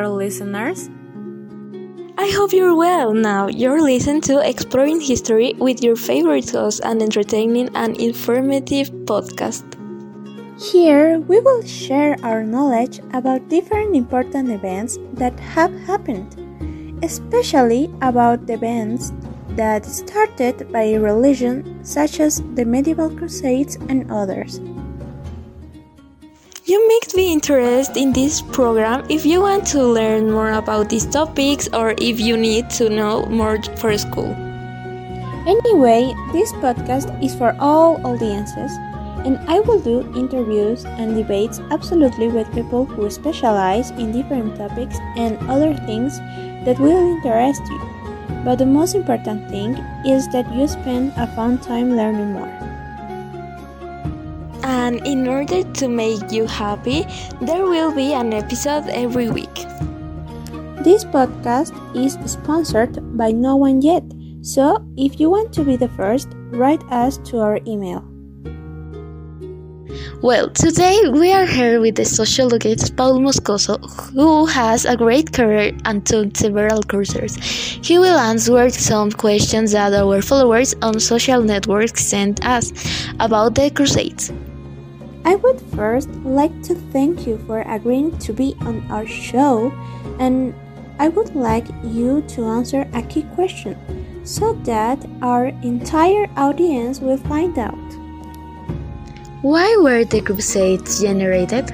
dear listeners? I hope you're well. Now you're listening to Exploring History with your favorite host and entertaining and informative podcast. Here we will share our knowledge about different important events that have happened, especially about the events that started by religion such as the medieval crusades and others. You may be interested in this program if you want to learn more about these topics or if you need to know more for school. Anyway, this podcast is for all audiences, and I will do interviews and debates absolutely with people who specialize in different topics and other things that will interest you. But the most important thing is that you spend a fun time learning more and in order to make you happy, there will be an episode every week. This podcast is sponsored by no one yet, so if you want to be the first, write us to our email. Well, today we are here with the sociologist Paul Moscoso, who has a great career and took several courses. He will answer some questions that our followers on social networks sent us about the Crusades. I would first like to thank you for agreeing to be on our show, and I would like you to answer a key question so that our entire audience will find out. Why were the Crusades generated?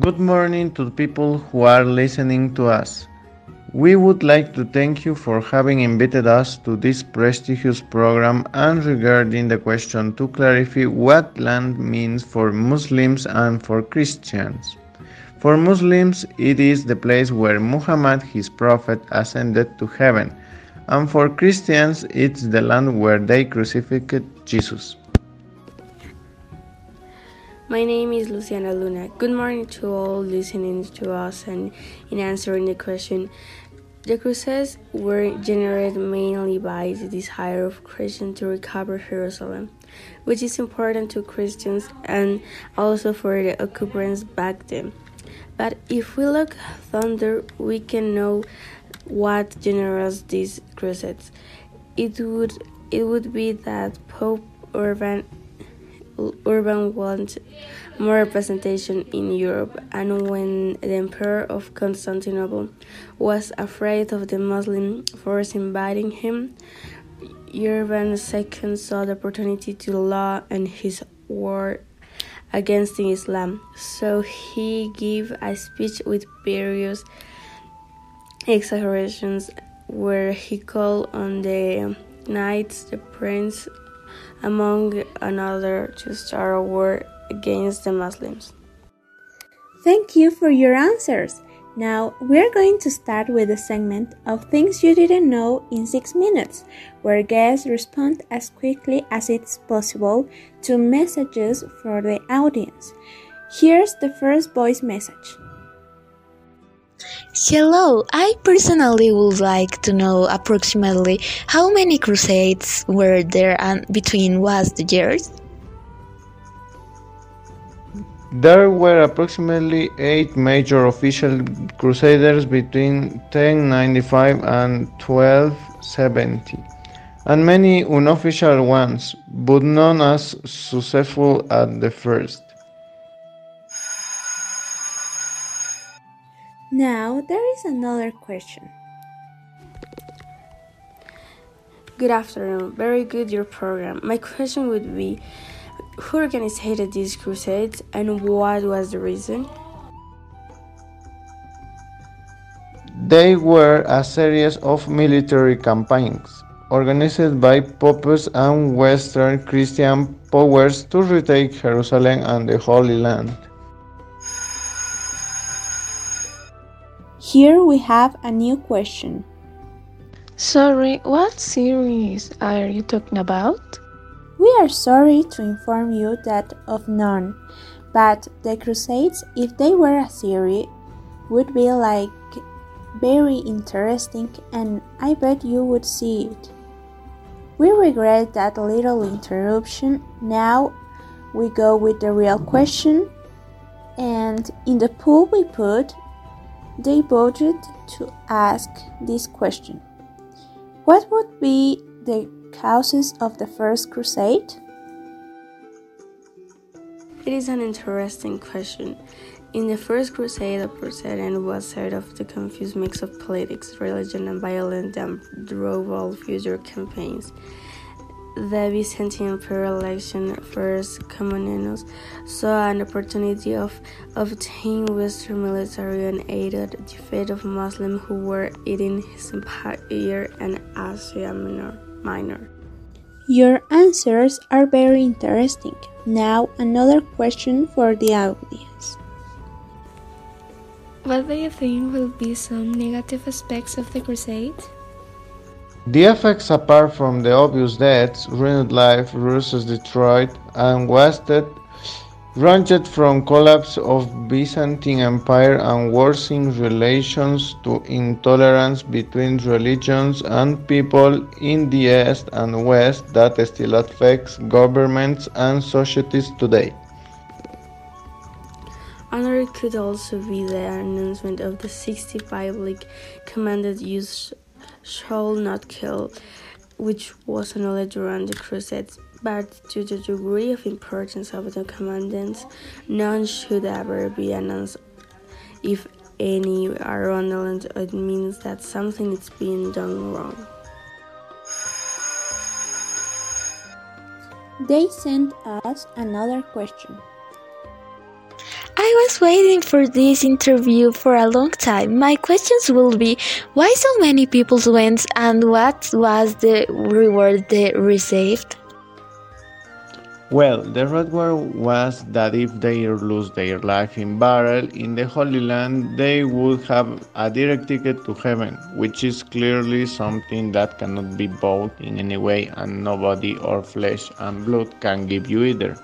Good morning to the people who are listening to us. We would like to thank you for having invited us to this prestigious program and regarding the question to clarify what land means for Muslims and for Christians. For Muslims, it is the place where Muhammad, his prophet, ascended to heaven, and for Christians, it's the land where they crucified Jesus. My name is Luciana Luna. Good morning to all listening to us and in answering the question the Crusades were generated mainly by the desire of Christians to recover Jerusalem, which is important to Christians and also for the occupants back then. But if we look further, we can know what generates these crusades. It would it would be that Pope Urban Urban wanted more representation in Europe, and when the Emperor of Constantinople was afraid of the Muslim force invading him, Urban II saw the opportunity to law and his war against Islam. So he gave a speech with various exaggerations where he called on the knights, the prince, among another, to start a war against the Muslims. Thank you for your answers. Now, we're going to start with a segment of Things You Didn't Know in 6 minutes, where guests respond as quickly as it's possible to messages for the audience. Here's the first voice message. Hello, I personally would like to know approximately how many crusades were there and between was the years? There were approximately eight major official crusaders between 1095 and 1270, and many unofficial ones, but none as successful as the first. Now, there is another question. Good afternoon. Very good your program. My question would be who organized these crusades and what was the reason? They were a series of military campaigns organized by popes and Western Christian powers to retake Jerusalem and the Holy Land. Here we have a new question. Sorry, what series are you talking about? We are sorry to inform you that of none, but the Crusades, if they were a series, would be like very interesting and I bet you would see it. We regret that little interruption. Now we go with the real question. And in the pool we put they voted to ask this question What would be the causes of the First Crusade? It is an interesting question. In the First Crusade, the Crusade was sort of the confused mix of politics, religion, and violence that drove all future campaigns. The Byzantine imperial Alexios first Komnenos saw an opportunity of obtaining Western military and aided the defeat of Muslims who were eating his empire in Asia Minor. Minor. Your answers are very interesting. Now, another question for the audience. What do you think will be some negative aspects of the crusade? The effects apart from the obvious deaths, ruined life, Russia's destroyed and wasted, ranged from collapse of Byzantine Empire and worsening relations to intolerance between religions and people in the East and West that still affects governments and societies today. Another could also be the announcement of the 60 public commanded use shall not kill, which was annulled during the Crusades, but to the degree of importance of the commandments, none should ever be announced. If any are annulled, it means that something is being done wrong. They sent us another question. I was waiting for this interview for a long time. My questions will be why so many people went and what was the reward they received? Well, the reward was that if they lose their life in battle in the Holy Land, they would have a direct ticket to heaven, which is clearly something that cannot be bought in any way, and nobody or flesh and blood can give you either.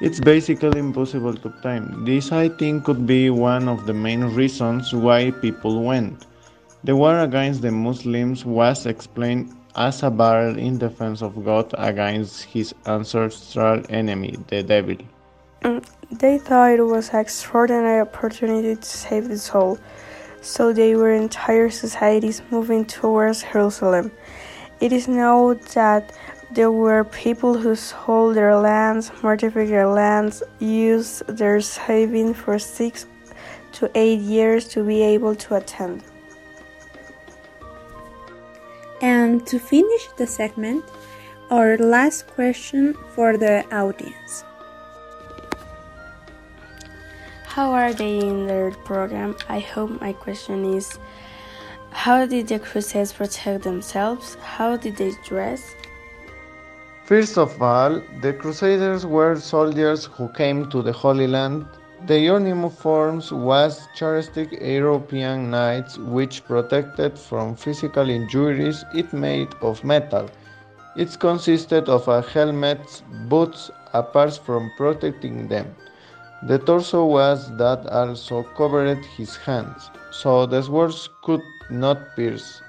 It's basically impossible to obtain. This, I think, could be one of the main reasons why people went. The war against the Muslims was explained as a battle in defense of God against his ancestral enemy, the devil. Mm, they thought it was an extraordinary opportunity to save the soul, so they were entire societies moving towards Jerusalem. It is known that there were people who sold their lands, mortified their lands, used their savings for six to eight years to be able to attend. And to finish the segment, our last question for the audience. How are they in their program? I hope my question is how did the Crusades protect themselves? How did they dress? First of all, the Crusaders were soldiers who came to the Holy Land. Their uniforms was characteristic European knights which protected from physical injuries it made of metal. It consisted of a helmet, boots, apart from protecting them. The torso was that also covered his hands, so the swords could not pierce.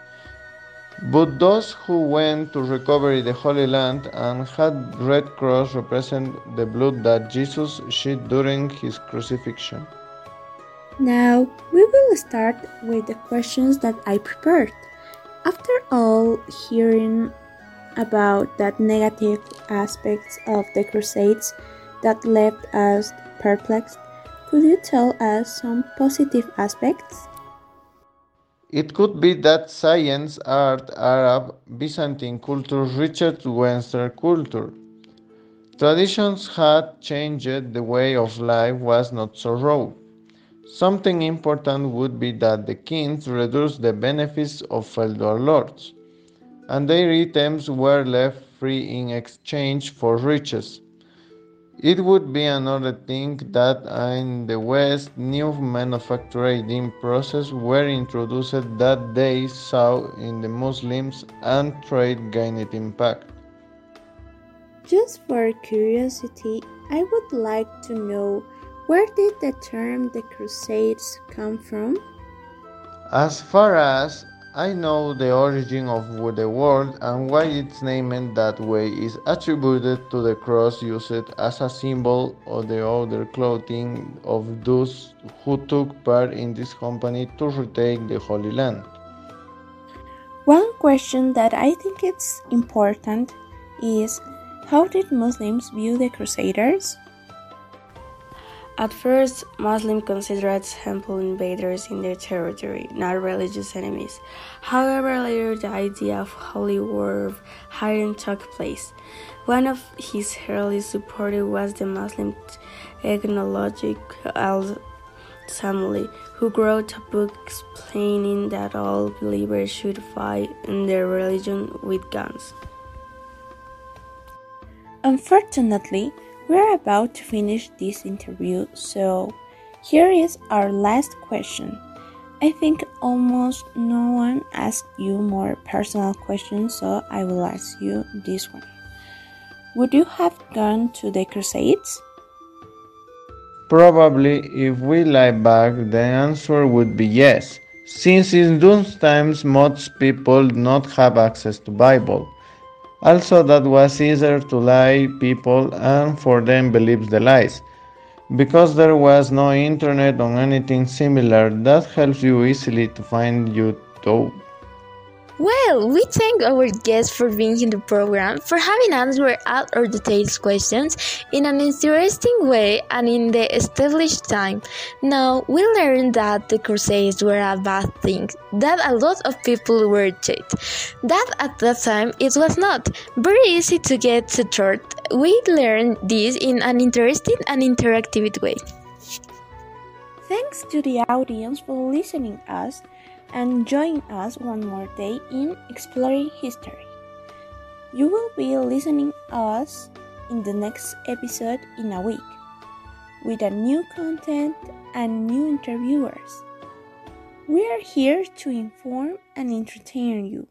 But those who went to recover the Holy Land and had red cross represent the blood that Jesus shed during his crucifixion. Now we will start with the questions that I prepared. After all hearing about that negative aspects of the Crusades that left us perplexed, could you tell us some positive aspects? It could be that science, art, Arab, Byzantine culture reached Western culture. Traditions had changed, the way of life was not so raw. Something important would be that the kings reduced the benefits of feudal lords, and their items were left free in exchange for riches. It would be another thing that in the West new manufacturing processes were introduced that they saw in the Muslims and trade gained impact. Just for curiosity, I would like to know where did the term the Crusades come from? As far as I know the origin of the word and why it's named that way is attributed to the cross used as a symbol of the outer clothing of those who took part in this company to retake the Holy Land. One question that I think it's important is how did Muslims view the Crusaders? At first, Muslims considered temple invaders in their territory, not religious enemies. However, later the idea of holy war hadn't took place. One of his early supporters was the Muslim ethnologist Al-Sulami, who wrote a book explaining that all believers should fight in their religion with guns. Unfortunately, we're about to finish this interview, so here is our last question. I think almost no one asked you more personal questions, so I will ask you this one. Would you have gone to the Crusades? Probably, if we lie back, the answer would be yes, since in those times most people did not have access to Bible. Also, that was easier to lie people and for them believe the lies. Because there was no internet or anything similar, that helps you easily to find YouTube. Well, we thank our guests for being in the program, for having answered all our detailed questions in an interesting way and in the established time. Now, we learned that the Crusades were a bad thing, that a lot of people were cheated, that at that time it was not very easy to get to church. We learned this in an interesting and interactive way. Thanks to the audience for listening us and join us one more day in exploring history. You will be listening us in the next episode in a week with a new content and new interviewers. We are here to inform and entertain you.